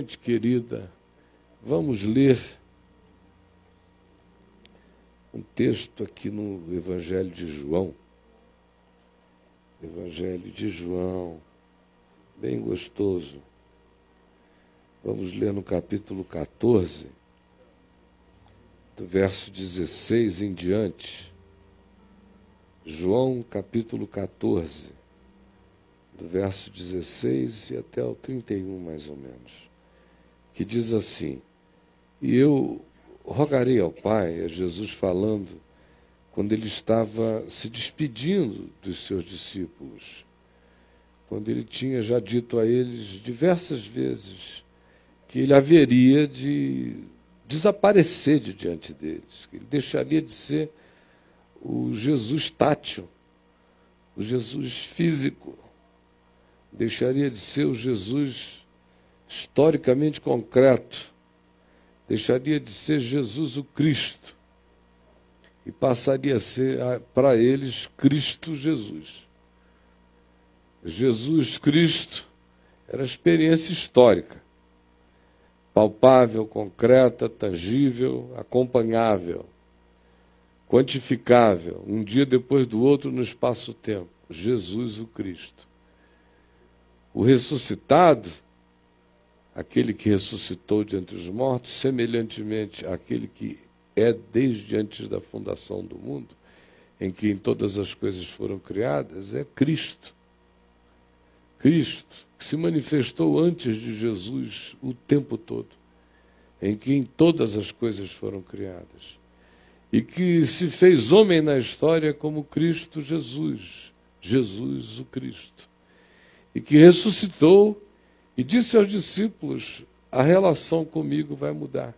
Gente querida, vamos ler um texto aqui no Evangelho de João. Evangelho de João, bem gostoso. Vamos ler no capítulo 14, do verso 16 em diante. João, capítulo 14, do verso 16 e até o 31, mais ou menos, que diz assim: E eu rogarei ao Pai, é Jesus falando, quando ele estava se despedindo dos seus discípulos, quando ele tinha já dito a eles diversas vezes que ele haveria de desaparecer de diante deles, que ele deixaria de ser o Jesus tátil, o Jesus físico, deixaria de ser o Jesus historicamente concreto, deixaria de ser Jesus o Cristo e passaria a ser para eles Cristo Jesus. Jesus Cristo era experiência histórica palpável, concreta, tangível, acompanhável, quantificável, um dia depois do outro no espaço-tempo. Jesus o Cristo. O ressuscitado, aquele que ressuscitou de entre os mortos, semelhantemente àquele que é desde antes da fundação do mundo, em que todas as coisas foram criadas, é Cristo. Cristo, que se manifestou antes de Jesus o tempo todo, em quem todas as coisas foram criadas, e que se fez homem na história como Cristo Jesus, Jesus o Cristo, e que ressuscitou e disse aos discípulos: a relação comigo vai mudar.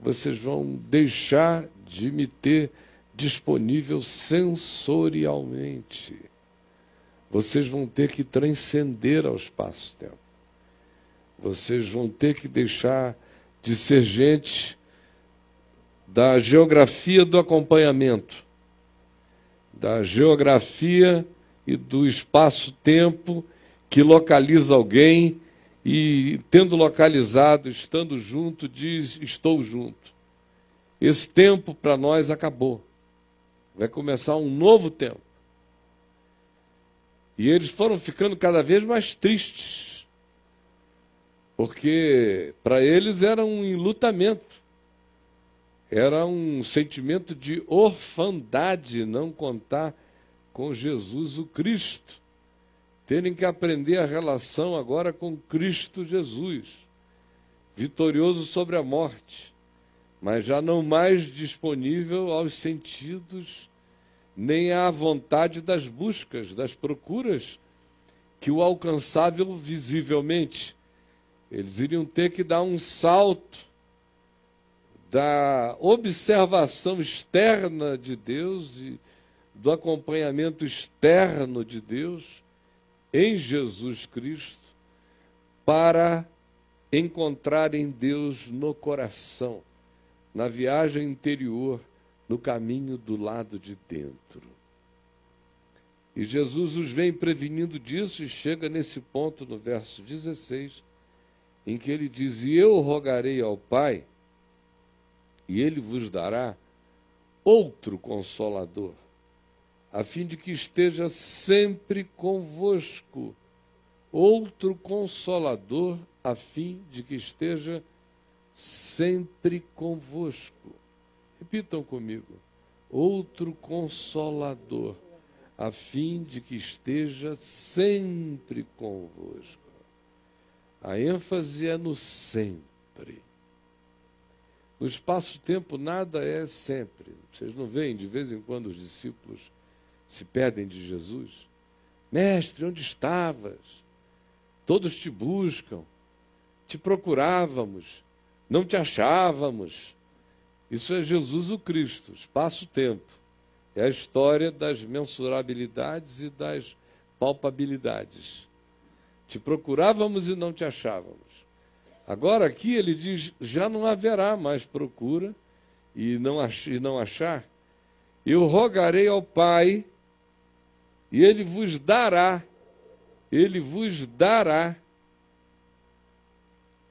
Vocês vão deixar de me ter disponível sensorialmente vocês vão ter que transcender ao espaço-tempo. Vocês vão ter que deixar de ser gente da geografia do acompanhamento, da geografia e do espaço-tempo que localiza alguém e, tendo localizado, estando junto, diz: Estou junto. Esse tempo para nós acabou. Vai começar um novo tempo. E eles foram ficando cada vez mais tristes, porque para eles era um enlutamento, era um sentimento de orfandade não contar com Jesus o Cristo, terem que aprender a relação agora com Cristo Jesus, vitorioso sobre a morte, mas já não mais disponível aos sentidos nem à vontade das buscas, das procuras que o alcançável visivelmente. Eles iriam ter que dar um salto da observação externa de Deus e do acompanhamento externo de Deus em Jesus Cristo para encontrar em Deus no coração, na viagem interior no caminho do lado de dentro. E Jesus os vem prevenindo disso e chega nesse ponto no verso 16, em que ele diz: E eu rogarei ao Pai, e ele vos dará outro consolador, a fim de que esteja sempre convosco. Outro consolador, a fim de que esteja sempre convosco. Repitam comigo. Outro consolador, a fim de que esteja sempre convosco. A ênfase é no sempre. No espaço-tempo, nada é sempre. Vocês não veem, de vez em quando, os discípulos se pedem de Jesus? Mestre, onde estavas? Todos te buscam, te procurávamos, não te achávamos. Isso é Jesus o Cristo, espaço-tempo. É a história das mensurabilidades e das palpabilidades. Te procurávamos e não te achávamos. Agora aqui ele diz: já não haverá mais procura e não, ach e não achar. Eu rogarei ao Pai e ele vos dará, ele vos dará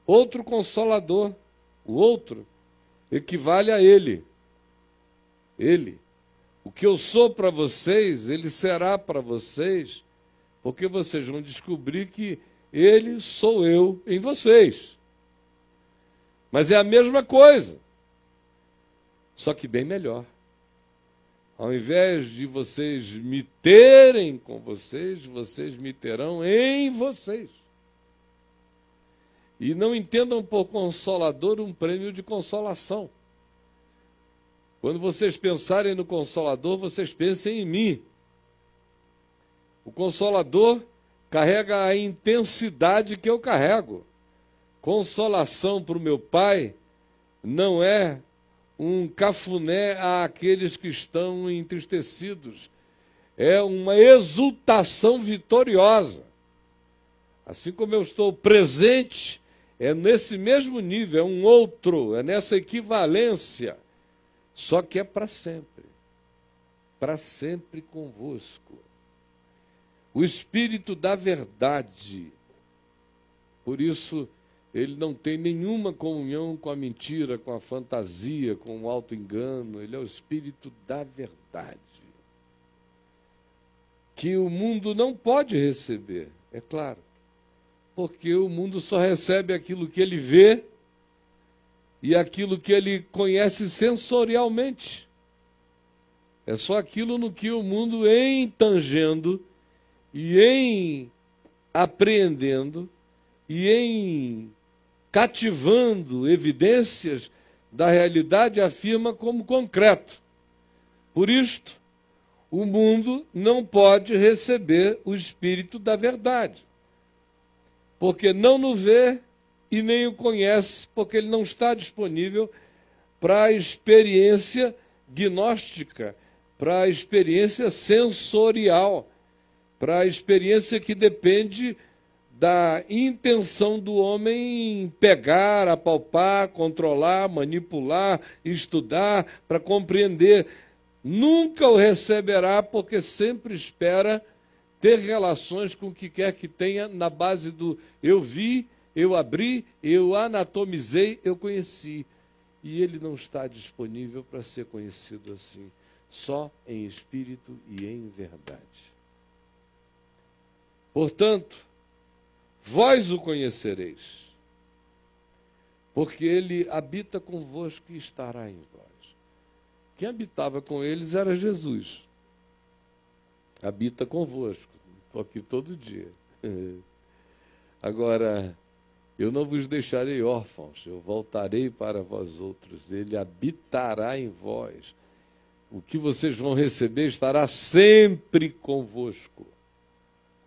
outro consolador. O outro equivale a ele. Ele. O que eu sou para vocês, ele será para vocês, porque vocês vão descobrir que ele sou eu em vocês. Mas é a mesma coisa, só que bem melhor. Ao invés de vocês me terem com vocês, vocês me terão em vocês. E não entendam por consolador um prêmio de consolação. Quando vocês pensarem no consolador, vocês pensem em mim. O consolador carrega a intensidade que eu carrego. Consolação para o meu pai não é um cafuné àqueles que estão entristecidos. É uma exultação vitoriosa. Assim como eu estou presente, é nesse mesmo nível, é um outro, é nessa equivalência. Só que é para sempre. Para sempre convosco. O Espírito da verdade. Por isso, ele não tem nenhuma comunhão com a mentira, com a fantasia, com o auto-engano. Ele é o Espírito da verdade. Que o mundo não pode receber, é claro. Porque o mundo só recebe aquilo que ele vê e aquilo que ele conhece sensorialmente. É só aquilo no que o mundo, em tangendo e em apreendendo e em cativando evidências da realidade, afirma como concreto. Por isto, o mundo não pode receber o Espírito da verdade, porque não o vê e nem o conhece, porque ele não está disponível para a experiência gnóstica, para a experiência sensorial, para a experiência que depende da intenção do homem pegar, apalpar, controlar, manipular, estudar, para compreender. Nunca o receberá, porque sempre espera ter relações com o que quer que tenha na base do eu vi, eu abri, eu anatomizei, eu conheci. E ele não está disponível para ser conhecido assim, só em espírito e em verdade. Portanto, vós o conhecereis, porque ele habita convosco e estará em vós. Quem habitava com eles era Jesus. Habita convosco. Estou aqui todo dia. Agora, eu não vos deixarei órfãos, eu voltarei para vós outros, ele habitará em vós. O que vocês vão receber estará sempre convosco.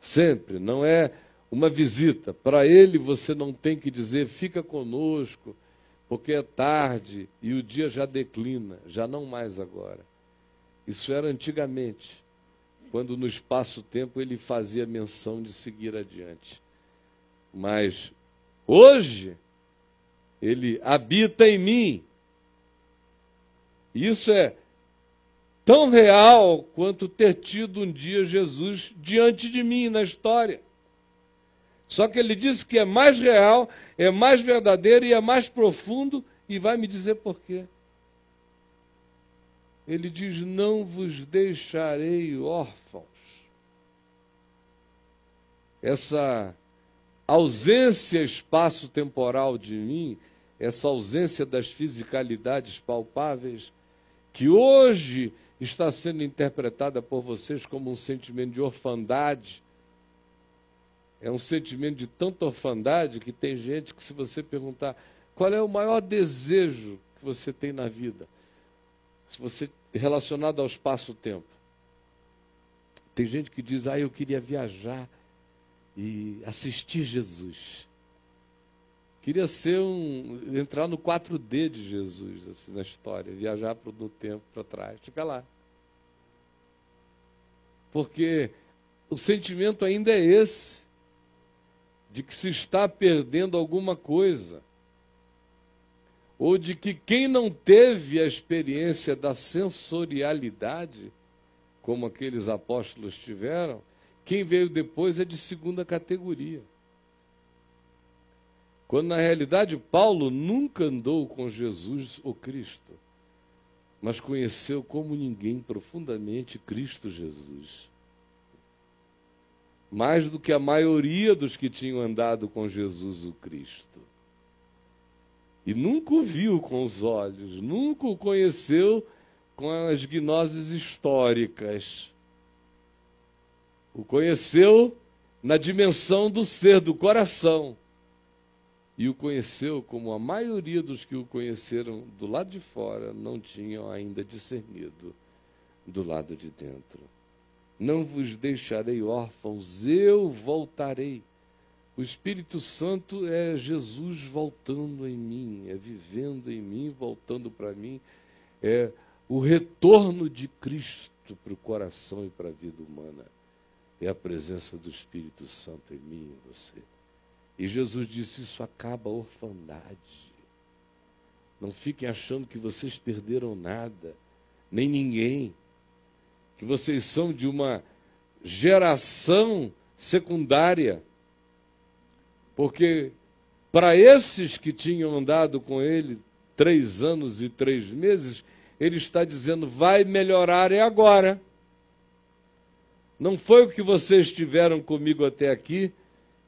Sempre, não é uma visita. Para ele você não tem que dizer, fica conosco, porque é tarde e o dia já declina, já não mais agora. Isso era antigamente, quando no espaço-tempo ele fazia menção de seguir adiante. Mas hoje, ele habita em mim. Isso é tão real quanto ter tido um dia Jesus diante de mim na história. Só que ele disse que é mais real, é mais verdadeiro e é mais profundo, e vai me dizer por quê. Ele diz: Não vos deixarei órfãos. Essa ausência espaço-temporal de mim, essa ausência das fisicalidades palpáveis, que hoje está sendo interpretada por vocês como um sentimento de orfandade, é um sentimento de tanta orfandade que tem gente que, se você perguntar qual é o maior desejo que você tem na vida, se você relacionado ao espaço-tempo, tem gente que diz: Ah, eu queria viajar e assistir Jesus. Queria ser um. entrar no 4D de Jesus, assim, na história, viajar pro, no tempo para trás. Fica lá. Porque o sentimento ainda é esse de que se está perdendo alguma coisa, ou de que quem não teve a experiência da sensorialidade, como aqueles apóstolos tiveram, quem veio depois é de segunda categoria. Quando na realidade Paulo nunca andou com Jesus o Cristo, mas conheceu como ninguém profundamente Cristo Jesus. Mais do que a maioria dos que tinham andado com Jesus o Cristo. E nunca o viu com os olhos, nunca o conheceu com as gnoses históricas. O conheceu na dimensão do ser, do coração. E o conheceu como a maioria dos que o conheceram do lado de fora não tinham ainda discernido do lado de dentro. Não vos deixarei órfãos, eu voltarei. O Espírito Santo é Jesus voltando em mim, é vivendo em mim, voltando para mim, é o retorno de Cristo para o coração e para a vida humana. É a presença do Espírito Santo em mim e você. E Jesus disse: Isso acaba a orfandade. Não fiquem achando que vocês perderam nada, nem ninguém. Que vocês são de uma geração secundária. Porque para esses que tinham andado com ele três anos e três meses, ele está dizendo: vai melhorar é agora. Não foi o que vocês tiveram comigo até aqui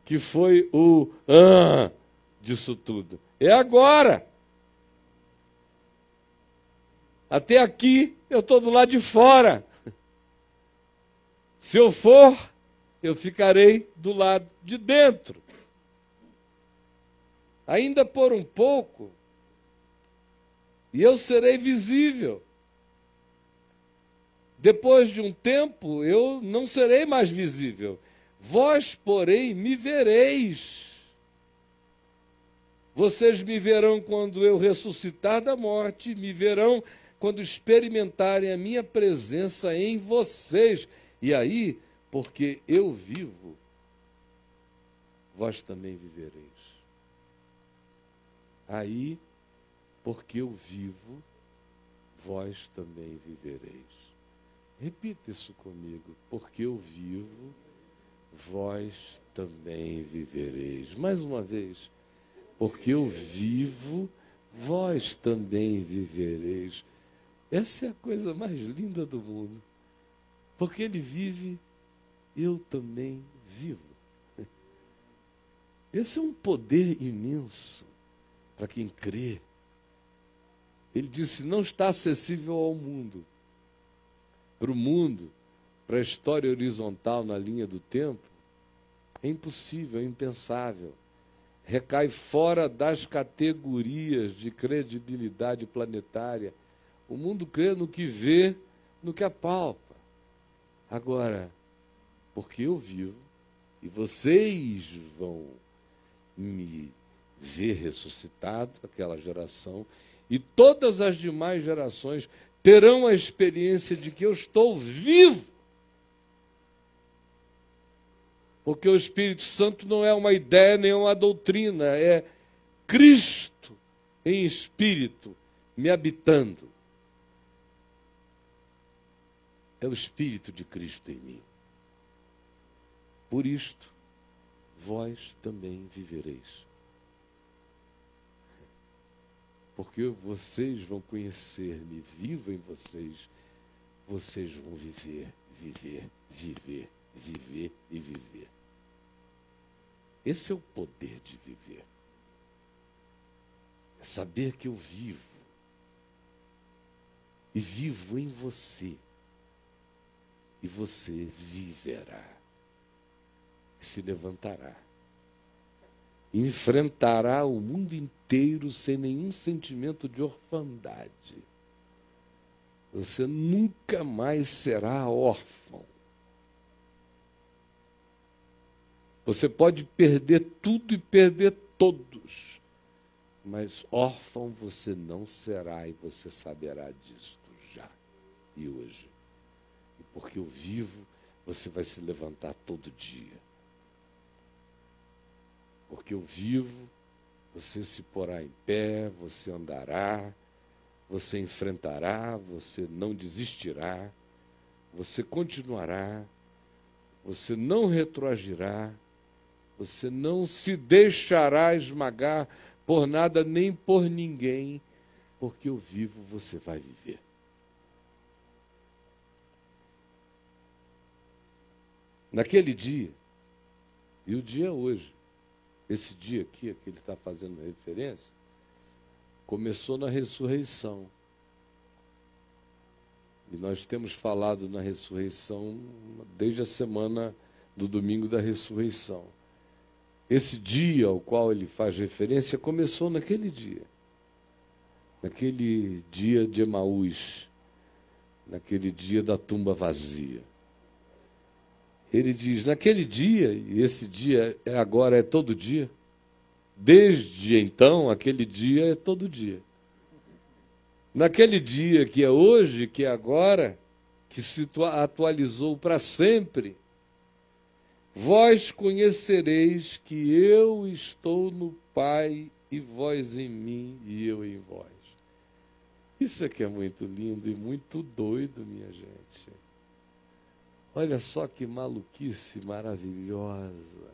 que foi o ah disso tudo. É agora. Até aqui eu estou do lado de fora. Se eu for, eu ficarei do lado de dentro. Ainda por um pouco, e eu serei visível. Depois de um tempo, eu não serei mais visível. Vós, porém, me vereis. Vocês me verão quando eu ressuscitar da morte, me verão quando experimentarem a minha presença em vocês. E aí, porque eu vivo, vós também vivereis. Aí, porque eu vivo, vós também vivereis. Repita isso comigo. Porque eu vivo, vós também vivereis. Mais uma vez. Porque eu vivo, vós também vivereis. Essa é a coisa mais linda do mundo. Porque ele vive, eu também vivo. Esse é um poder imenso para quem crê. Ele disse: não está acessível ao mundo. Para o mundo, para a história horizontal na linha do tempo, é impossível, é impensável. Recai fora das categorias de credibilidade planetária. O mundo crê no que vê, no que apalpa. Agora, porque eu vivo e vocês vão me ver ressuscitado, aquela geração, e todas as demais gerações terão a experiência de que eu estou vivo. Porque o Espírito Santo não é uma ideia nem uma doutrina, é Cristo em espírito me habitando. É o Espírito de Cristo em mim. Por isto, vós também vivereis. porque vocês vão conhecer-me vivo em vocês, vocês vão viver, viver, viver, viver e viver. Esse é o poder de viver. É saber que eu vivo. E vivo em você. E você viverá. Se levantará enfrentará o mundo inteiro sem nenhum sentimento de orfandade. Você nunca mais será órfão. Você pode perder tudo e perder todos, mas órfão você não será e você saberá disto já e hoje. Porque eu vivo, você vai se levantar todo dia porque eu vivo, você se porá em pé, você andará, você enfrentará, você não desistirá, você continuará, você não retroagirá, Você não se deixará esmagar por nada nem por ninguém, porque eu vivo, você vai viver. Naquele dia, e o dia é hoje, esse dia aqui, a que ele está fazendo referência, começou na ressurreição. E nós temos falado na ressurreição desde a semana do domingo da ressurreição. Esse dia ao qual ele faz referência começou naquele dia. Naquele dia de Emaús, naquele dia da tumba vazia. Ele diz: naquele dia, e esse dia é agora é todo dia, desde então, aquele dia é todo dia. Naquele dia que é hoje, que é agora, que se atualizou para sempre, vós conhecereis que eu estou no Pai e vós em mim e eu em vós. Isso aqui é muito lindo e muito doido, minha gente. Olha só que maluquice maravilhosa.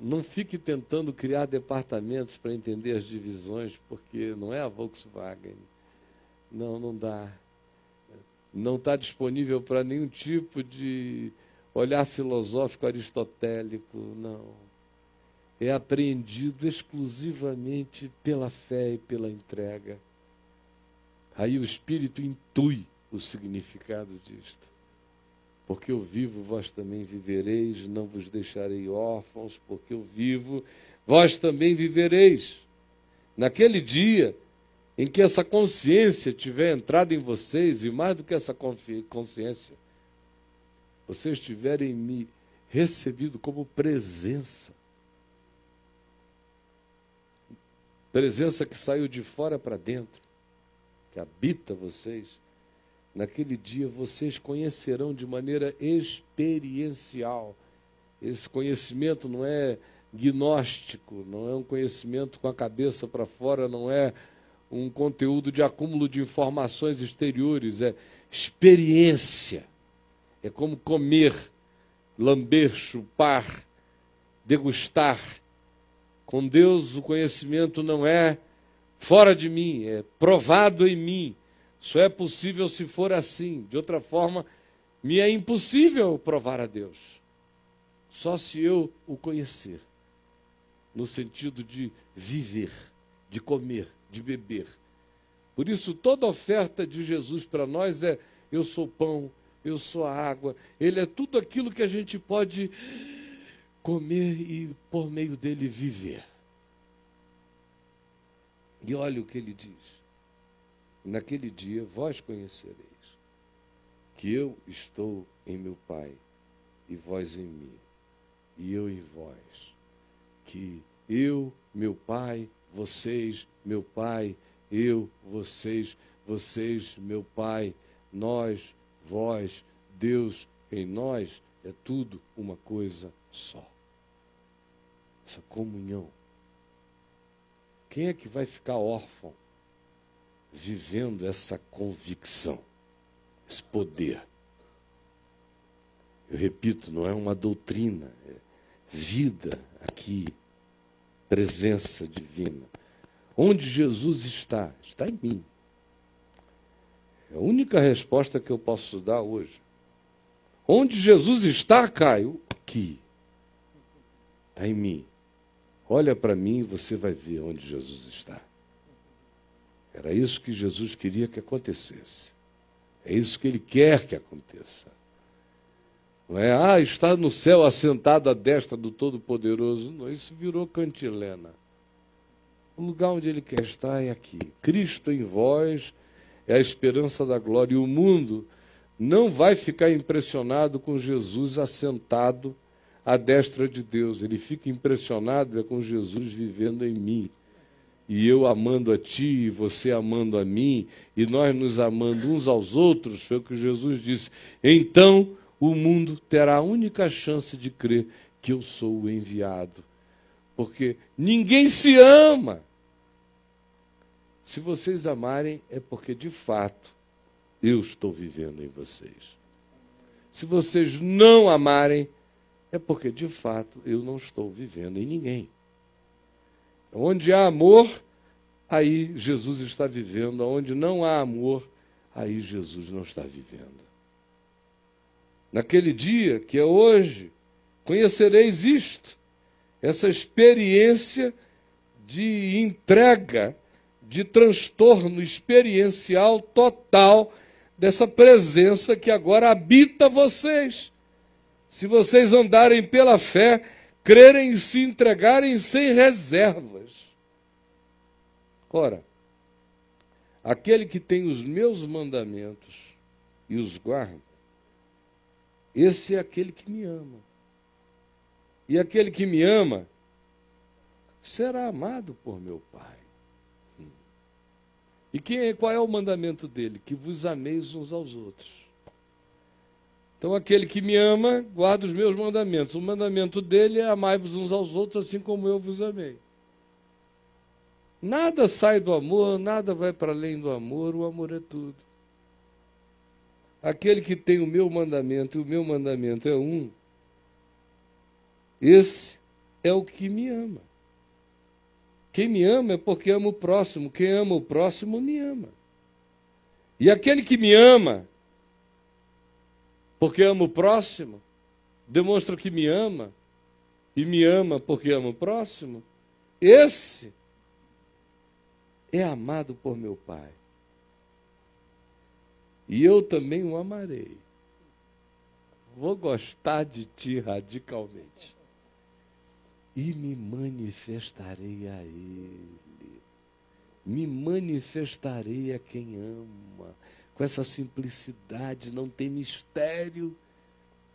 Não fique tentando criar departamentos para entender as divisões, porque não é a Volkswagen. Não, não dá. Não está disponível para nenhum tipo de olhar filosófico aristotélico, não. É apreendido exclusivamente pela fé e pela entrega. Aí o Espírito intui o significado disto. Porque eu vivo, vós também vivereis, não vos deixarei órfãos, porque eu vivo, vós também vivereis. Naquele dia em que essa consciência tiver entrado em vocês, e mais do que essa consciência, vocês tiverem me recebido como presença. Presença que saiu de fora para dentro, que habita vocês Naquele dia vocês conhecerão de maneira experiencial. Esse conhecimento não é gnóstico, não é um conhecimento com a cabeça para fora, não é um conteúdo de acúmulo de informações exteriores, é experiência. É como comer, lamber, chupar, degustar. Com Deus o conhecimento não é fora de mim, é provado em mim só é possível se for assim. De outra forma, me é impossível provar a Deus. Só se eu o conhecer. No sentido de viver, de comer, de beber. Por isso, toda oferta de Jesus para nós é: eu sou pão, eu sou a água. Ele é tudo aquilo que a gente pode comer e, por meio dele, viver. E olha o que ele diz naquele dia vós conhecereis que eu estou em meu Pai e vós em mim, e eu em vós, que eu, meu Pai, vocês, meu Pai, eu, vocês, vocês, meu Pai, nós, vós, Deus em nós, é tudo uma coisa só. Essa comunhão. Quem é que vai ficar órfão vivendo essa convicção, esse poder. Eu repito, não é uma doutrina, é vida aqui, presença divina. Onde Jesus está? Está em mim. É a única resposta que eu posso dar hoje. Onde Jesus está, Caio? Aqui. Está em mim. Olha para mim e você vai ver onde Jesus está. Era isso que Jesus queria que acontecesse. É isso que ele quer que aconteça. Não é, ah, está no céu assentado à destra do Todo-Poderoso. Não, isso virou cantilena. O lugar onde ele quer estar é aqui. Cristo em vós é a esperança da glória. E o mundo não vai ficar impressionado com Jesus assentado à destra de Deus. Ele fica impressionado é com Jesus vivendo em mim e eu amando a ti, e você amando a mim, e nós nos amando uns aos outros, foi o que Jesus disse. Então o mundo terá a única chance de crer que eu sou o enviado. Porque ninguém se ama. Se vocês amarem, é porque de fato eu estou vivendo em vocês. Se vocês não amarem, é porque de fato eu não estou vivendo em ninguém. Onde há amor, aí Jesus está vivendo. Onde não há amor, aí Jesus não está vivendo. Naquele dia, que é hoje, conhecereis isto, essa experiência de entrega, de transtorno experiencial total dessa presença que agora habita vocês. Se vocês andarem pela fé, crerem e se entregarem sem reservas. Ora, aquele que tem os meus mandamentos e os guarda, esse é aquele que me ama. E aquele que me ama será amado por meu Pai. E quem, qual é o mandamento dele? Que vos ameis uns aos outros. Então, aquele que me ama, guarda os meus mandamentos. O mandamento dele é amai-vos uns aos outros, assim como eu vos amei. Nada sai do amor, nada vai para além do amor, o amor é tudo. Aquele que tem o meu mandamento, e o meu mandamento é um, esse é o que me ama. Quem me ama é porque ama o próximo. Quem ama o próximo me ama. E aquele que me ama, porque ama o próximo, demonstra que me ama, e me ama porque ama o próximo, esse é amado por meu Pai. E eu também o amarei. Vou gostar de ti radicalmente. E me manifestarei a Ele. Me manifestarei a quem ama com essa simplicidade, não tem mistério.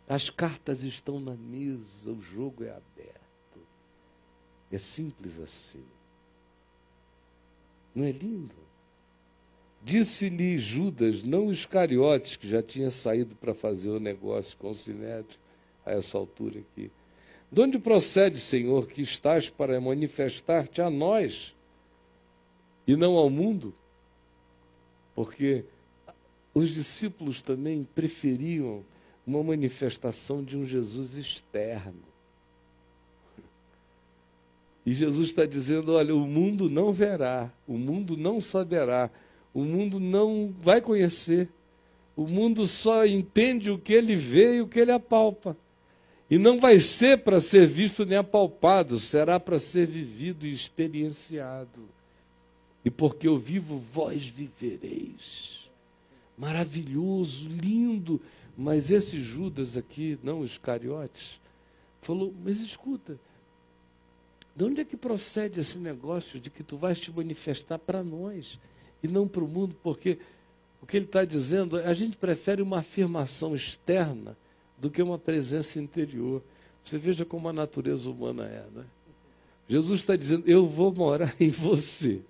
As cartas estão na mesa, o jogo é aberto. É simples assim. Não é lindo? Disse-lhe Judas, não Iscariotes, que já tinha saído para fazer o negócio com o Sinédrio, a essa altura aqui. De onde procede, Senhor, que estás para manifestar-te a nós e não ao mundo? Porque os discípulos também preferiam uma manifestação de um Jesus externo. E Jesus está dizendo: olha, o mundo não verá, o mundo não saberá, o mundo não vai conhecer, o mundo só entende o que ele vê e o que ele apalpa. E não vai ser para ser visto nem apalpado, será para ser vivido e experienciado. E porque eu vivo, vós vivereis maravilhoso, lindo. Mas esse Judas aqui, não os cariotes, falou: Mas escuta, de onde é que procede esse negócio de que tu vais te manifestar para nós e não para o mundo? Porque o que ele está dizendo, a gente prefere uma afirmação externa do que uma presença interior. Você veja como a natureza humana é, né? Jesus está dizendo: Eu vou morar em você.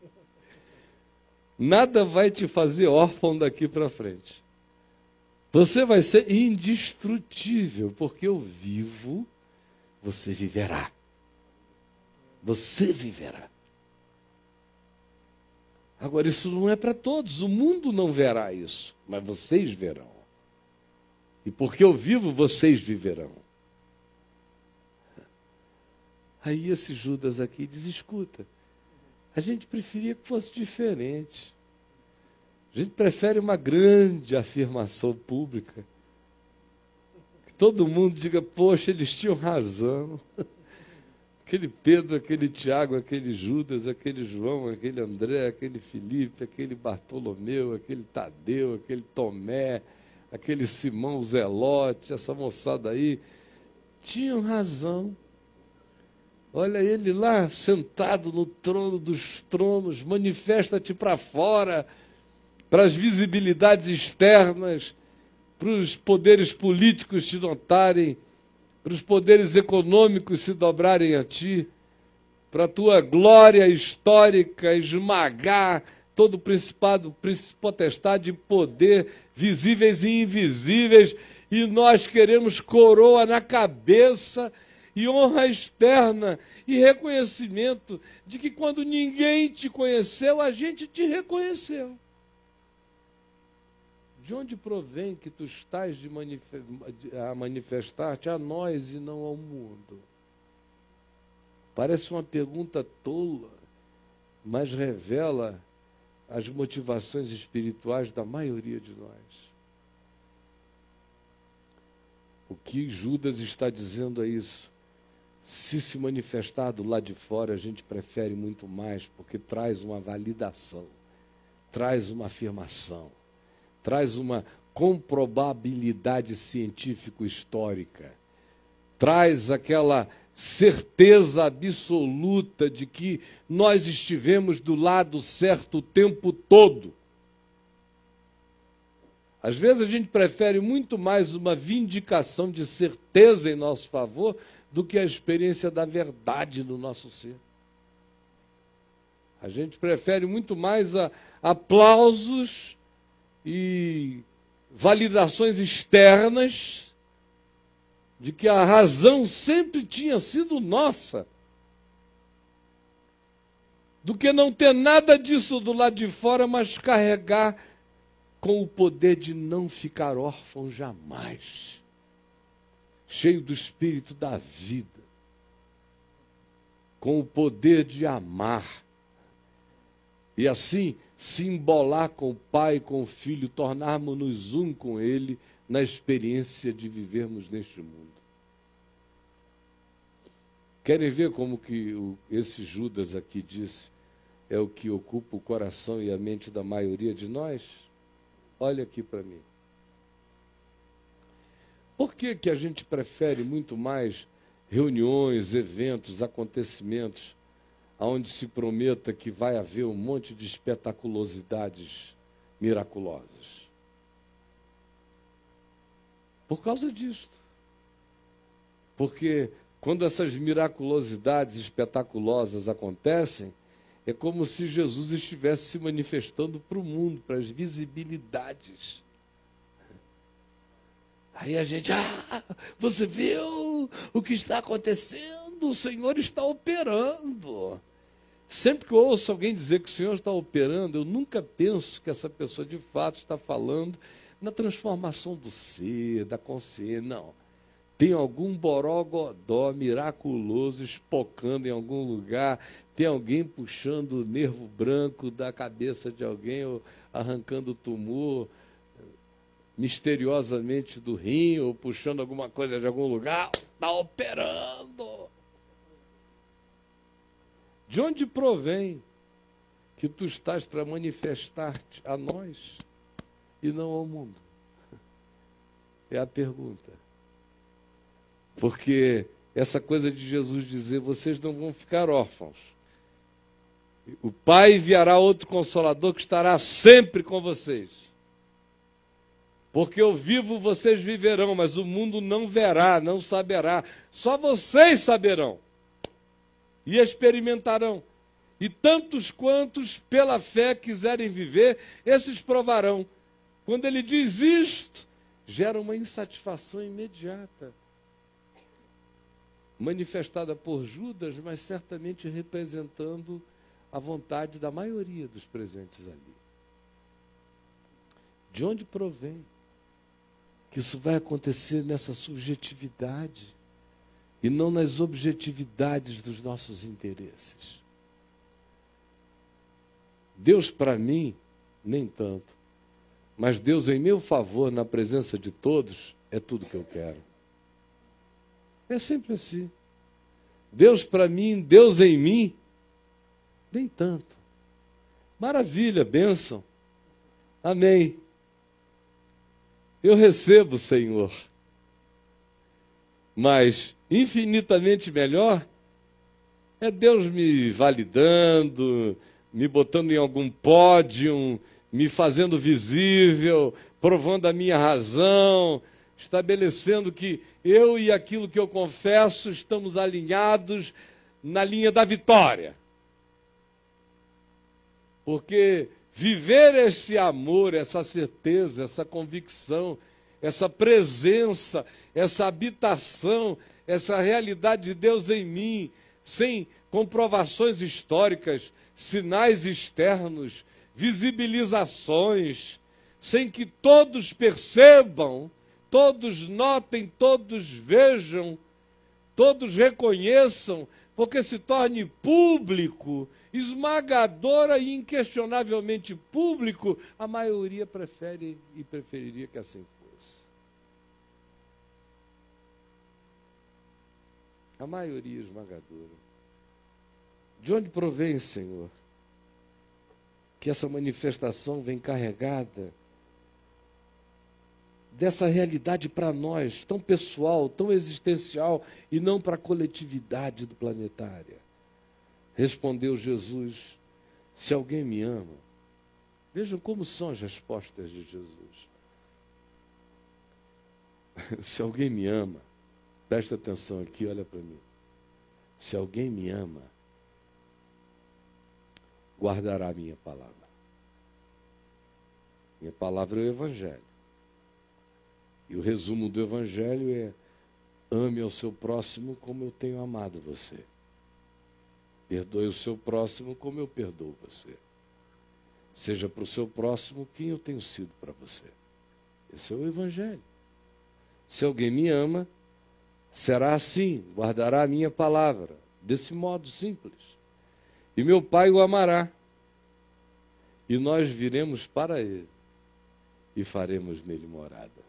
Nada vai te fazer órfão daqui para frente. Você vai ser indestrutível, porque eu vivo, você viverá. Você viverá. Agora, isso não é para todos, o mundo não verá isso, mas vocês verão. E porque eu vivo, vocês viverão. Aí esse Judas aqui diz: escuta, a gente preferia que fosse diferente. A gente prefere uma grande afirmação pública. Que todo mundo diga, poxa, eles tinham razão. Aquele Pedro, aquele Tiago, aquele Judas, aquele João, aquele André, aquele Felipe, aquele Bartolomeu, aquele Tadeu, aquele Tomé, aquele Simão Zelote, essa moçada aí, tinham razão. Olha ele lá sentado no trono dos tronos, manifesta-te para fora, para as visibilidades externas, para os poderes políticos te notarem, para os poderes econômicos se dobrarem a ti, para a tua glória histórica esmagar todo o principado, potestade e poder, visíveis e invisíveis, e nós queremos coroa na cabeça e honra externa e reconhecimento de que quando ninguém te conheceu, a gente te reconheceu. De onde provém que tu estás manif a manifestar-te a nós e não ao mundo? Parece uma pergunta tola, mas revela as motivações espirituais da maioria de nós. O que Judas está dizendo é isso. Se se manifestar do lado de fora, a gente prefere muito mais, porque traz uma validação, traz uma afirmação, traz uma comprobabilidade científico-histórica, traz aquela certeza absoluta de que nós estivemos do lado certo o tempo todo. Às vezes a gente prefere muito mais uma vindicação de certeza em nosso favor do que a experiência da verdade no nosso ser. A gente prefere muito mais a, aplausos e validações externas de que a razão sempre tinha sido nossa, do que não ter nada disso do lado de fora, mas carregar com o poder de não ficar órfão jamais, cheio do espírito da vida, com o poder de amar, e assim se embolar com o Pai, com o Filho, tornarmos-nos um com Ele na experiência de vivermos neste mundo. Querem ver como que esse Judas aqui disse é o que ocupa o coração e a mente da maioria de nós? Olha aqui para mim. Por que, que a gente prefere muito mais reuniões, eventos, acontecimentos, onde se prometa que vai haver um monte de espetaculosidades miraculosas? Por causa disto. Porque quando essas miraculosidades espetaculosas acontecem, é como se Jesus estivesse se manifestando para o mundo, para as visibilidades. Aí a gente, ah, você viu o que está acontecendo? O Senhor está operando. Sempre que eu ouço alguém dizer que o Senhor está operando, eu nunca penso que essa pessoa de fato está falando na transformação do ser, da consciência. Não. Tem algum borogodó miraculoso espocando em algum lugar, tem alguém puxando o nervo branco da cabeça de alguém, ou arrancando o tumor misteriosamente do rim, ou puxando alguma coisa de algum lugar, está operando. De onde provém que tu estás para manifestar-te a nós e não ao mundo? É a pergunta. Porque essa coisa de Jesus dizer: vocês não vão ficar órfãos. O Pai enviará outro consolador que estará sempre com vocês. Porque eu vivo, vocês viverão, mas o mundo não verá, não saberá. Só vocês saberão e experimentarão. E tantos quantos pela fé quiserem viver, esses provarão. Quando ele diz isto, gera uma insatisfação imediata manifestada por Judas, mas certamente representando a vontade da maioria dos presentes ali. De onde provém que isso vai acontecer nessa subjetividade e não nas objetividades dos nossos interesses? Deus para mim, nem tanto. Mas Deus em meu favor, na presença de todos, é tudo que eu quero. É sempre assim. Deus para mim, Deus em mim, nem tanto. Maravilha, bênção. Amém. Eu recebo, Senhor. Mas infinitamente melhor é Deus me validando, me botando em algum pódio, me fazendo visível, provando a minha razão, estabelecendo que eu e aquilo que eu confesso estamos alinhados na linha da vitória. Porque viver esse amor, essa certeza, essa convicção, essa presença, essa habitação, essa realidade de Deus em mim, sem comprovações históricas, sinais externos, visibilizações, sem que todos percebam, todos notem, todos vejam, todos reconheçam, porque se torne público, esmagadora e inquestionavelmente público, a maioria prefere e preferiria que assim fosse. A maioria esmagadora. De onde provém, Senhor, que essa manifestação vem carregada dessa realidade para nós, tão pessoal, tão existencial, e não para a coletividade do planetária? Respondeu Jesus: Se alguém me ama, vejam como são as respostas de Jesus. Se alguém me ama, presta atenção aqui, olha para mim. Se alguém me ama, guardará a minha palavra. Minha palavra é o Evangelho. E o resumo do Evangelho é: ame ao seu próximo como eu tenho amado você. Perdoe o seu próximo como eu perdoo você. Seja para o seu próximo quem eu tenho sido para você. Esse é o Evangelho. Se alguém me ama, será assim, guardará a minha palavra, desse modo simples. E meu Pai o amará. E nós viremos para ele e faremos nele morada.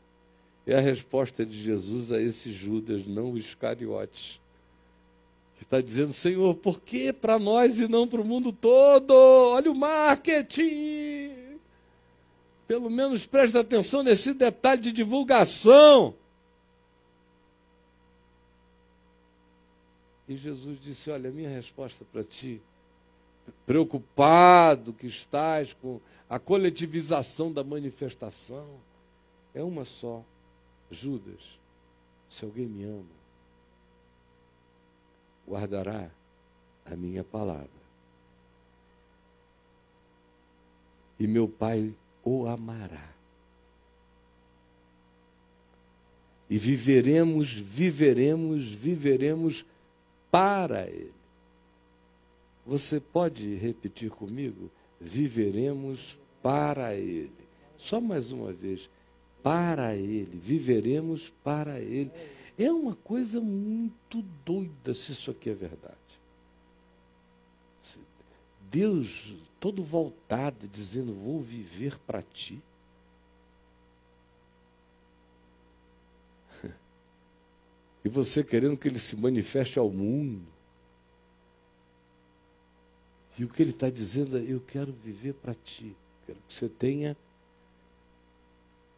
É a resposta de Jesus a esse Judas, não o Iscariotes, que está dizendo: Senhor, por que para nós e não para o mundo todo? Olha o marketing! Pelo menos preste atenção nesse detalhe de divulgação. E Jesus disse: Olha, minha resposta para ti preocupado que estás com a coletivização da manifestação. É uma só. Judas, se alguém me ama, guardará a minha palavra. E meu Pai o amará. E viveremos, viveremos, viveremos para Ele. Você pode repetir comigo? Viveremos para Ele. Só mais uma vez. Para Ele. Viveremos para Ele. É uma coisa muito doida se isso aqui é verdade. Deus todo voltado, dizendo: Vou viver para ti. E você querendo que ele se manifeste ao mundo. E o que ele está dizendo é: eu quero viver para ti. Quero que você tenha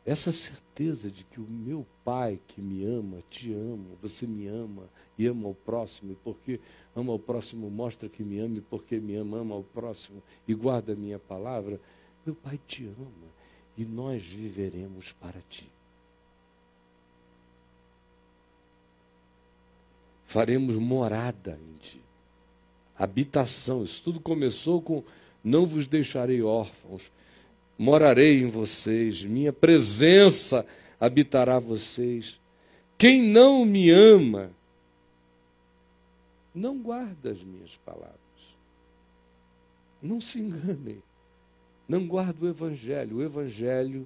essa certeza de que o meu Pai que me ama, te ama, você me ama e ama o próximo, e porque ama o próximo mostra que me ama, e porque me ama, ama o próximo e guarda a minha palavra. Meu Pai te ama e nós viveremos para ti. Faremos morada em ti habitação. Isso tudo começou com: Não vos deixarei órfãos, morarei em vocês, minha presença habitará vocês. Quem não me ama, não guarda as minhas palavras. Não se enganem. Não guarda o Evangelho. O Evangelho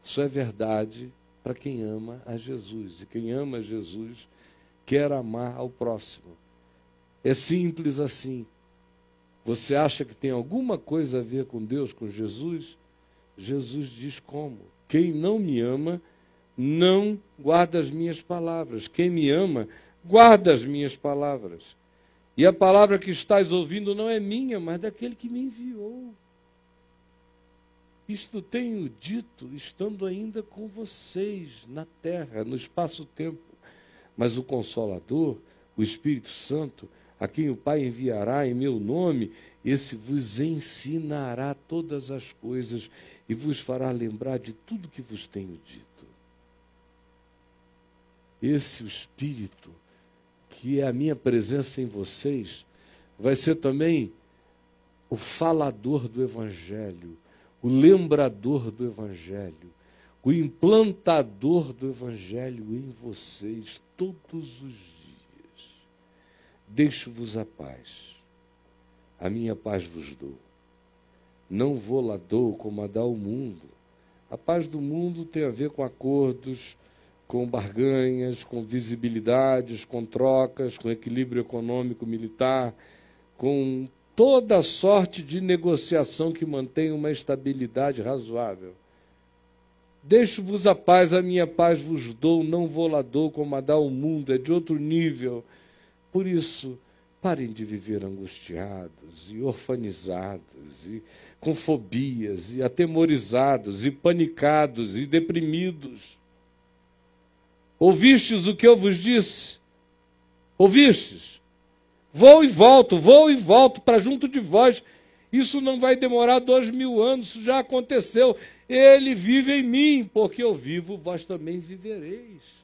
só é verdade para quem ama a Jesus. E quem ama a Jesus quer amar ao próximo. É simples assim. Você acha que tem alguma coisa a ver com Deus, com Jesus? Jesus diz como? Quem não me ama, não guarda as minhas palavras. Quem me ama, guarda as minhas palavras. E a palavra que estás ouvindo não é minha, mas daquele que me enviou. Isto tenho dito estando ainda com vocês na terra, no espaço-tempo. Mas o Consolador, o Espírito Santo, a quem o Pai enviará em meu nome, esse vos ensinará todas as coisas e vos fará lembrar de tudo que vos tenho dito. Esse Espírito, que é a minha presença em vocês, vai ser também o falador do Evangelho, o lembrador do Evangelho, o implantador do Evangelho em vocês todos os dias. Deixo-vos a paz. A minha paz vos dou. Não vou como a dá o mundo. A paz do mundo tem a ver com acordos, com barganhas, com visibilidades, com trocas, com equilíbrio econômico militar, com toda sorte de negociação que mantém uma estabilidade razoável. Deixo-vos a paz, a minha paz vos dou, não vou como a dá o mundo, é de outro nível. Por isso, parem de viver angustiados e orfanizados, e com fobias, e atemorizados, e panicados, e deprimidos. Ouvistes o que eu vos disse? Ouvistes? Vou e volto, vou e volto para junto de vós. Isso não vai demorar dois mil anos, isso já aconteceu. Ele vive em mim, porque eu vivo, vós também vivereis.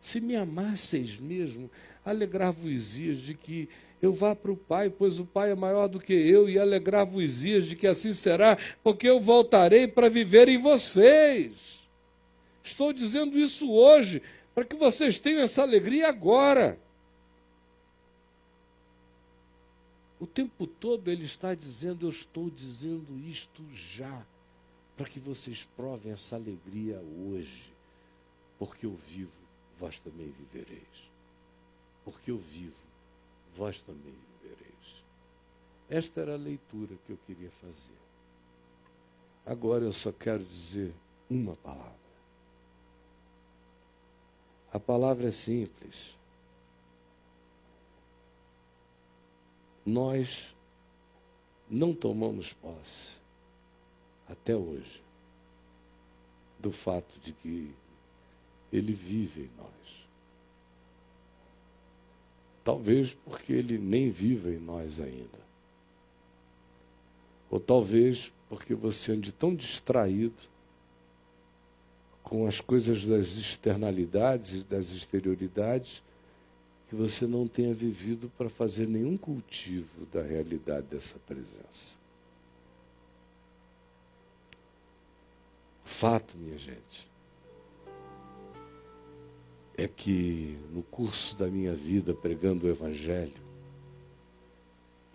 Se me amasseis mesmo, alegrar-vos-ias de que eu vá para o Pai, pois o Pai é maior do que eu, e alegrar-vos-ias de que assim será, porque eu voltarei para viver em vocês. Estou dizendo isso hoje, para que vocês tenham essa alegria agora. O tempo todo ele está dizendo: Eu estou dizendo isto já, para que vocês provem essa alegria hoje, porque eu vivo, vós também vivereis. Porque eu vivo, vós também vivereis. Esta era a leitura que eu queria fazer. Agora eu só quero dizer uma palavra. A palavra é simples. nós não tomamos posse, até hoje, do fato de que Ele vive em nós. Talvez porque Ele nem vive em nós ainda. Ou talvez porque você ande tão distraído com as coisas das externalidades e das exterioridades que você não tenha vivido para fazer nenhum cultivo da realidade dessa presença. Fato, minha gente, é que no curso da minha vida pregando o Evangelho,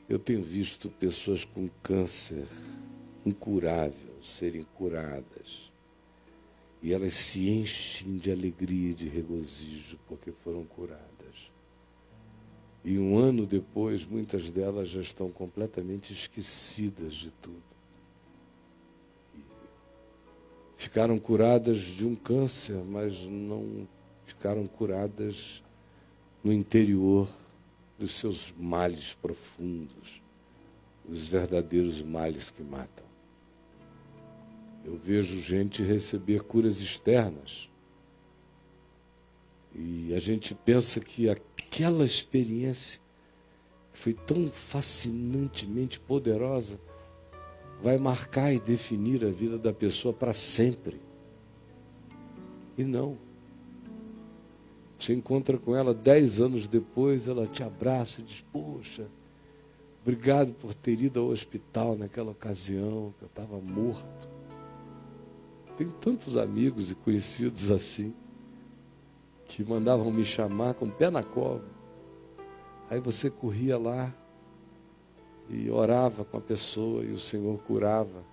eu tenho visto pessoas com câncer incurável serem curadas. E elas se enchem de alegria e de regozijo porque foram curadas. E um ano depois, muitas delas já estão completamente esquecidas de tudo. Ficaram curadas de um câncer, mas não ficaram curadas no interior dos seus males profundos, os verdadeiros males que matam. Eu vejo gente receber curas externas e a gente pensa que aquela experiência foi tão fascinantemente poderosa vai marcar e definir a vida da pessoa para sempre. E não. Você encontra com ela dez anos depois, ela te abraça e diz: Poxa, obrigado por ter ido ao hospital naquela ocasião, que eu estava morto. Tenho tantos amigos e conhecidos assim que mandavam me chamar com o pé na cova. Aí você corria lá e orava com a pessoa e o Senhor curava.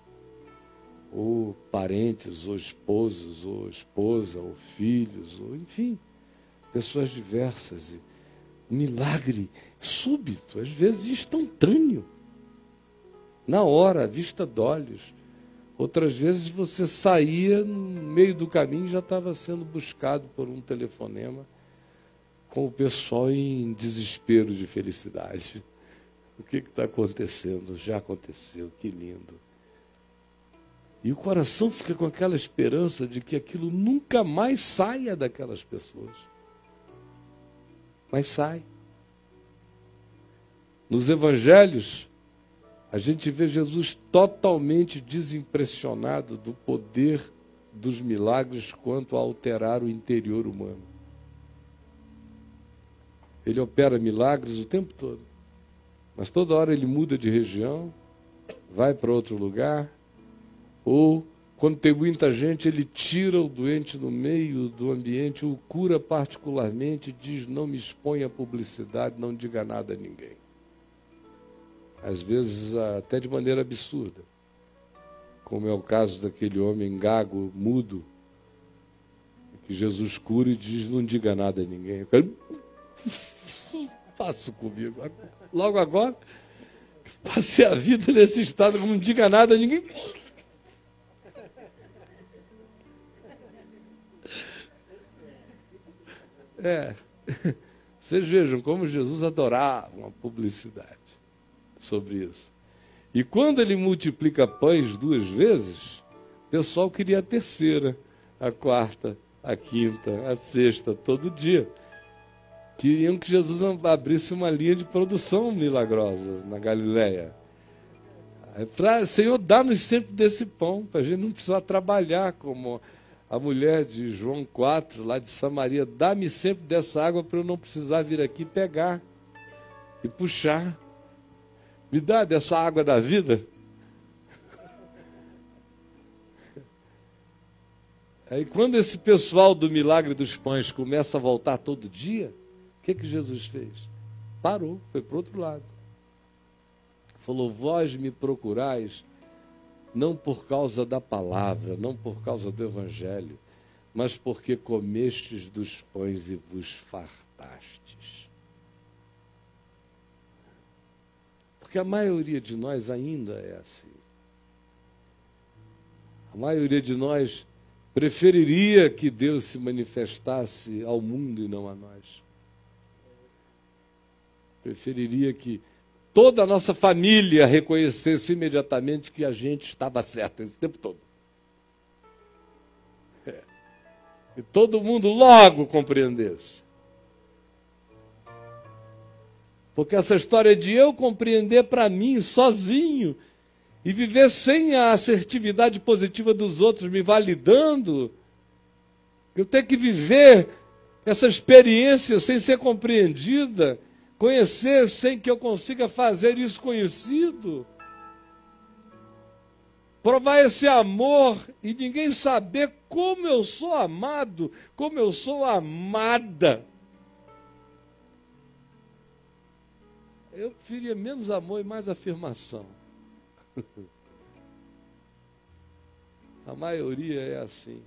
Ou parentes, ou esposos, ou esposa, ou filhos, ou enfim, pessoas diversas. E milagre súbito, às vezes instantâneo. Na hora, à vista de olhos. Outras vezes você saía no meio do caminho e já estava sendo buscado por um telefonema com o pessoal em desespero de felicidade. O que está acontecendo? Já aconteceu, que lindo. E o coração fica com aquela esperança de que aquilo nunca mais saia daquelas pessoas. Mas sai. Nos evangelhos, a gente vê Jesus totalmente desimpressionado do poder dos milagres quanto a alterar o interior humano. Ele opera milagres o tempo todo, mas toda hora ele muda de região, vai para outro lugar, ou quando tem muita gente, ele tira o doente no meio do ambiente, o cura particularmente, diz: não me exponha à publicidade, não diga nada a ninguém às vezes até de maneira absurda. como é o caso daquele homem gago, mudo, que Jesus cura e diz: Não diga nada a ninguém. Eu quero... Faço comigo. Logo agora, passei a vida nesse estado, não diga nada a ninguém. É. Vocês vejam como Jesus adorava uma publicidade sobre isso. E quando ele multiplica pães duas vezes, o pessoal queria a terceira, a quarta, a quinta, a sexta, todo dia. Queriam que Jesus abrisse uma linha de produção milagrosa na Galileia. Pra, Senhor, dá-nos sempre desse pão, para a gente não precisar trabalhar como a mulher de João 4, lá de Samaria. Dá-me sempre dessa água para eu não precisar vir aqui pegar e puxar. Me dá dessa água da vida. Aí quando esse pessoal do milagre dos pães começa a voltar todo dia, o que, que Jesus fez? Parou, foi para outro lado. Falou: Vós me procurais, não por causa da palavra, não por causa do evangelho, mas porque comestes dos pães e vos fartastes. Porque a maioria de nós ainda é assim. A maioria de nós preferiria que Deus se manifestasse ao mundo e não a nós. Preferiria que toda a nossa família reconhecesse imediatamente que a gente estava certo esse tempo todo. É. E todo mundo logo compreendesse. Porque essa história de eu compreender para mim sozinho e viver sem a assertividade positiva dos outros me validando, eu tenho que viver essa experiência sem ser compreendida, conhecer sem que eu consiga fazer isso conhecido. Provar esse amor e ninguém saber como eu sou amado, como eu sou amada. Eu preferia menos amor e mais afirmação. a maioria é assim.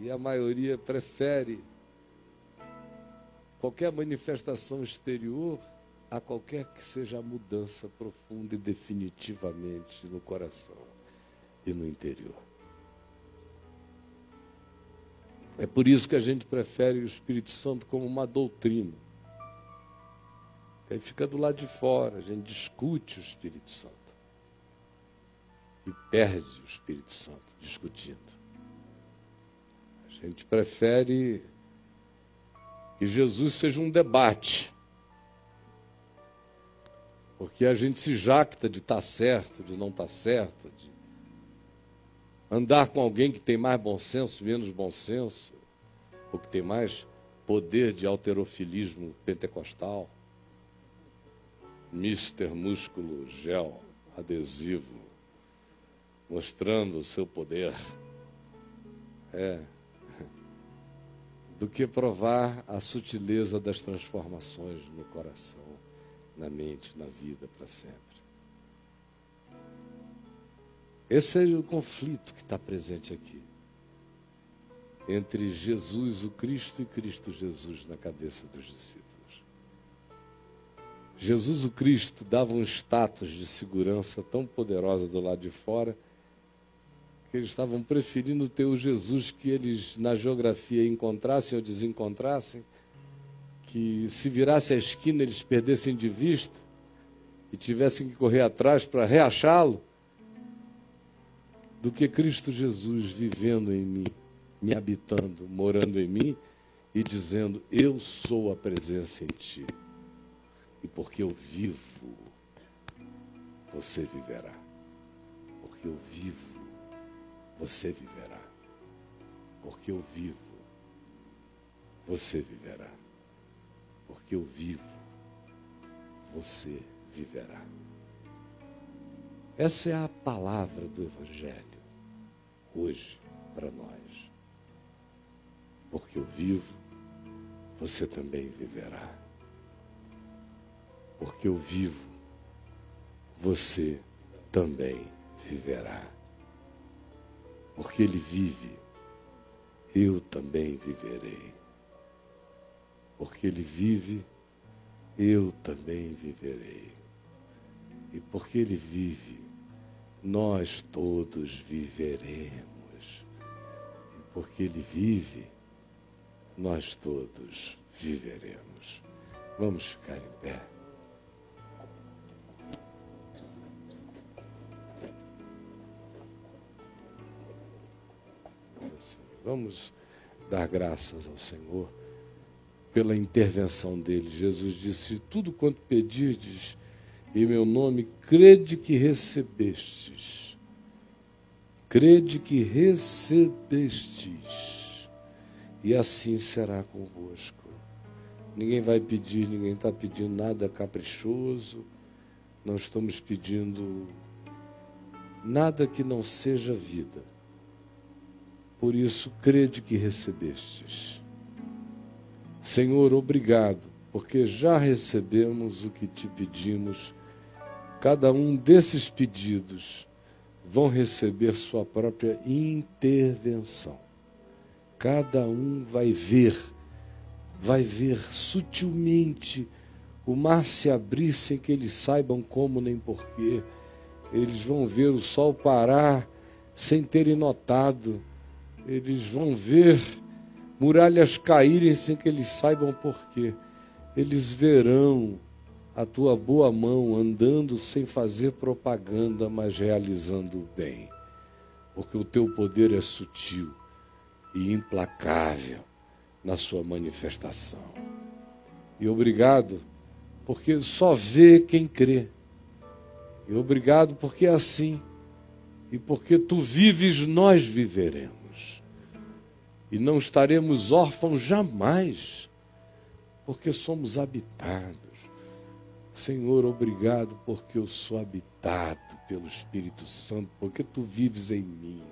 E a maioria prefere qualquer manifestação exterior a qualquer que seja a mudança profunda e definitivamente no coração e no interior. É por isso que a gente prefere o Espírito Santo como uma doutrina Aí fica do lado de fora, a gente discute o Espírito Santo. E perde o Espírito Santo discutindo. A gente prefere que Jesus seja um debate. Porque a gente se jacta de estar tá certo, de não estar tá certo, de andar com alguém que tem mais bom senso, menos bom senso, ou que tem mais poder de alterofilismo pentecostal. Mister Músculo Gel adesivo, mostrando o seu poder. É. Do que provar a sutileza das transformações no coração, na mente, na vida para sempre. Esse é o conflito que está presente aqui. Entre Jesus, o Cristo, e Cristo Jesus na cabeça dos discípulos. Jesus o Cristo dava um status de segurança tão poderosa do lado de fora eles estavam preferindo ter o Jesus que eles na geografia encontrassem ou desencontrassem, que se virasse a esquina eles perdessem de vista e tivessem que correr atrás para reachá-lo, do que Cristo Jesus vivendo em mim, me habitando, morando em mim e dizendo: Eu sou a presença em ti e porque eu vivo, você viverá. Porque eu vivo, você viverá. Porque eu vivo, você viverá. Porque eu vivo, você viverá. Essa é a palavra do Evangelho hoje para nós. Porque eu vivo, você também viverá porque eu vivo, você também viverá. Porque ele vive, eu também viverei. Porque ele vive, eu também viverei. E porque ele vive, nós todos viveremos. E porque ele vive, nós todos viveremos. Vamos ficar em pé. Vamos dar graças ao Senhor pela intervenção dele. Jesus disse: Tudo quanto pedirdes em meu nome, crede que recebestes. Crede que recebestes. E assim será convosco. Ninguém vai pedir, ninguém está pedindo nada caprichoso. Não estamos pedindo nada que não seja vida. Por isso, crede que recebestes. Senhor, obrigado, porque já recebemos o que te pedimos. Cada um desses pedidos vão receber sua própria intervenção. Cada um vai ver, vai ver sutilmente o mar se abrir sem que eles saibam como nem porquê. Eles vão ver o sol parar sem terem notado eles vão ver muralhas caírem sem que eles saibam porquê. Eles verão a tua boa mão andando sem fazer propaganda, mas realizando o bem. Porque o teu poder é sutil e implacável na sua manifestação. E obrigado, porque só vê quem crê. E obrigado porque é assim. E porque tu vives, nós viveremos e não estaremos órfãos jamais, porque somos habitados. Senhor, obrigado porque eu sou habitado pelo Espírito Santo, porque tu vives em mim,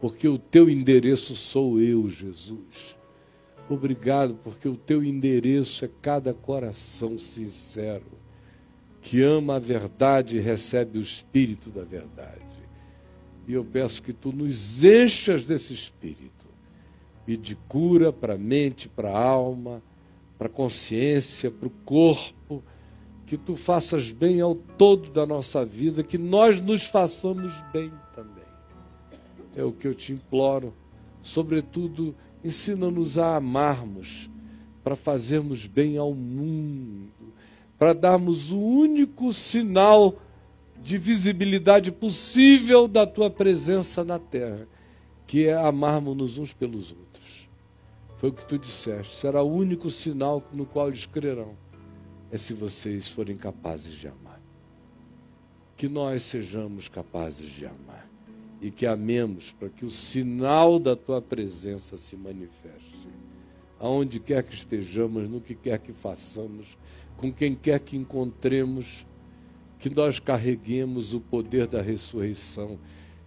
porque o teu endereço sou eu, Jesus. Obrigado porque o teu endereço é cada coração sincero que ama a verdade e recebe o Espírito da verdade. E eu peço que tu nos enchas desse Espírito e de cura para a mente, para a alma, para a consciência, para o corpo, que tu faças bem ao todo da nossa vida, que nós nos façamos bem também. É o que eu te imploro. Sobretudo, ensina-nos a amarmos, para fazermos bem ao mundo, para darmos o único sinal de visibilidade possível da tua presença na terra, que é amarmos-nos uns pelos outros. Foi o que tu disseste. Será o único sinal no qual eles crerão. É se vocês forem capazes de amar. Que nós sejamos capazes de amar. E que amemos para que o sinal da tua presença se manifeste. Aonde quer que estejamos, no que quer que façamos, com quem quer que encontremos, que nós carreguemos o poder da ressurreição,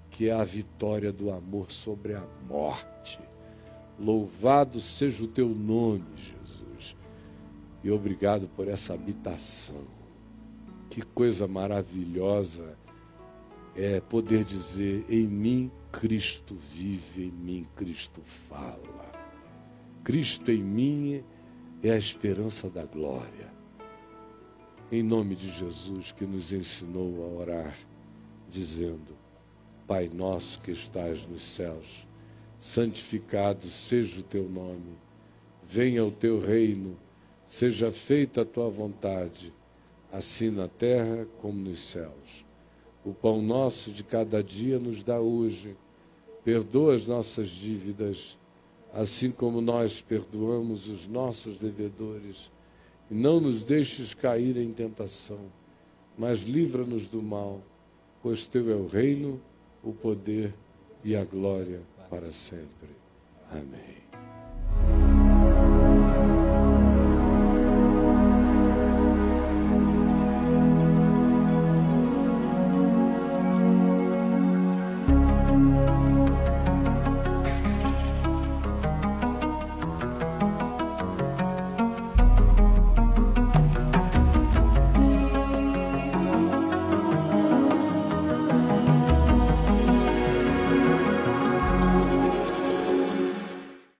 que é a vitória do amor sobre a morte Louvado seja o teu nome, Jesus. E obrigado por essa habitação. Que coisa maravilhosa é poder dizer: em mim Cristo vive, em mim Cristo fala. Cristo em mim é a esperança da glória. Em nome de Jesus que nos ensinou a orar, dizendo: Pai nosso que estás nos céus santificado seja o teu nome, venha o teu reino, seja feita a tua vontade, assim na terra como nos céus. O pão nosso de cada dia nos dá hoje, perdoa as nossas dívidas, assim como nós perdoamos os nossos devedores, e não nos deixes cair em tentação, mas livra-nos do mal, pois teu é o reino, o poder e a glória para sempre. Amém.